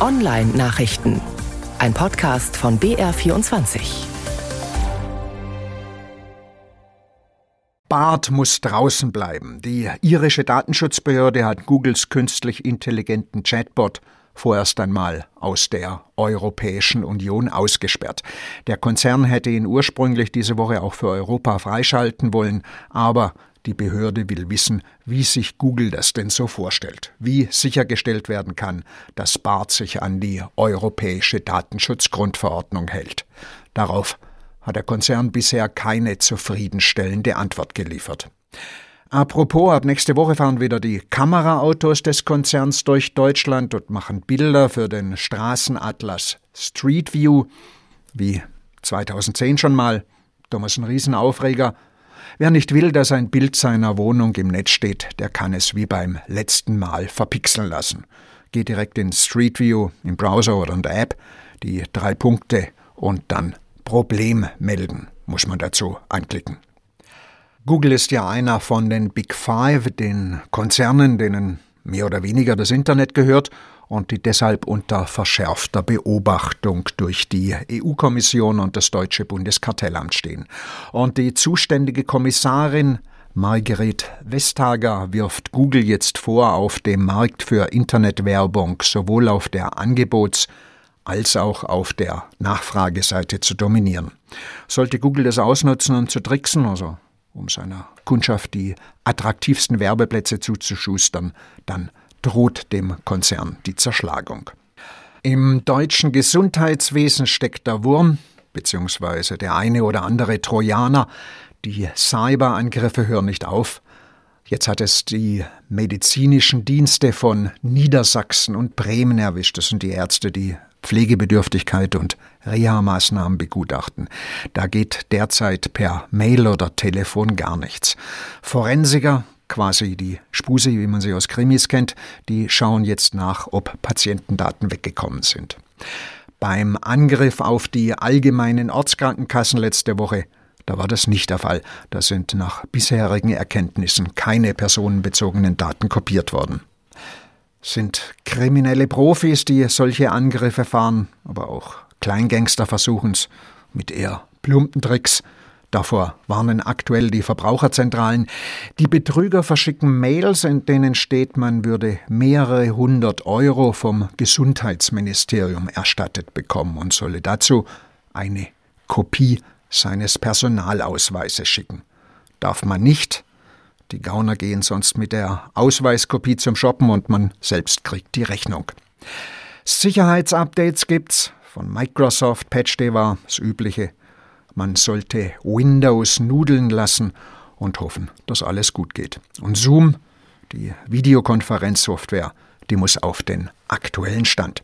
Online-Nachrichten. Ein Podcast von BR24. Bart muss draußen bleiben. Die irische Datenschutzbehörde hat Googles künstlich intelligenten Chatbot vorerst einmal aus der Europäischen Union ausgesperrt. Der Konzern hätte ihn ursprünglich diese Woche auch für Europa freischalten wollen, aber die Behörde will wissen, wie sich Google das denn so vorstellt, wie sichergestellt werden kann, dass BART sich an die europäische Datenschutzgrundverordnung hält. Darauf hat der Konzern bisher keine zufriedenstellende Antwort geliefert. Apropos, ab nächste Woche fahren wieder die Kameraautos des Konzerns durch Deutschland und machen Bilder für den Straßenatlas Street View, wie 2010 schon mal. Thomas ein Riesenaufreger, Wer nicht will, dass ein Bild seiner Wohnung im Netz steht, der kann es wie beim letzten Mal verpixeln lassen. Geht direkt in Street View im Browser oder in der App, die drei Punkte und dann Problem melden, muss man dazu anklicken. Google ist ja einer von den Big Five, den Konzernen, denen mehr oder weniger das Internet gehört und die deshalb unter verschärfter Beobachtung durch die EU-Kommission und das deutsche Bundeskartellamt stehen. Und die zuständige Kommissarin Margret Vestager wirft Google jetzt vor, auf dem Markt für Internetwerbung sowohl auf der Angebots- als auch auf der Nachfrageseite zu dominieren. Sollte Google das ausnutzen, um zu tricksen, also um seiner Kundschaft die attraktivsten Werbeplätze zuzuschustern, dann droht dem Konzern die Zerschlagung. Im deutschen Gesundheitswesen steckt der Wurm, beziehungsweise der eine oder andere Trojaner. Die Cyberangriffe hören nicht auf. Jetzt hat es die medizinischen Dienste von Niedersachsen und Bremen erwischt. Das sind die Ärzte, die Pflegebedürftigkeit und Reha-Maßnahmen begutachten. Da geht derzeit per Mail oder Telefon gar nichts. Forensiker quasi die Spuse, wie man sie aus Krimis kennt, die schauen jetzt nach, ob Patientendaten weggekommen sind. Beim Angriff auf die allgemeinen Ortskrankenkassen letzte Woche, da war das nicht der Fall. Da sind nach bisherigen Erkenntnissen keine personenbezogenen Daten kopiert worden. Sind kriminelle Profis, die solche Angriffe fahren, aber auch Kleingangster versuchen es mit eher plumpen Tricks Davor warnen aktuell die Verbraucherzentralen. Die Betrüger verschicken Mails, in denen steht, man würde mehrere hundert Euro vom Gesundheitsministerium erstattet bekommen und solle dazu eine Kopie seines Personalausweises schicken. Darf man nicht. Die Gauner gehen sonst mit der Ausweiskopie zum Shoppen und man selbst kriegt die Rechnung. Sicherheitsupdates gibt's von Microsoft, Patch Day war das übliche man sollte Windows nudeln lassen und hoffen, dass alles gut geht. Und Zoom, die Videokonferenzsoftware, die muss auf den aktuellen Stand.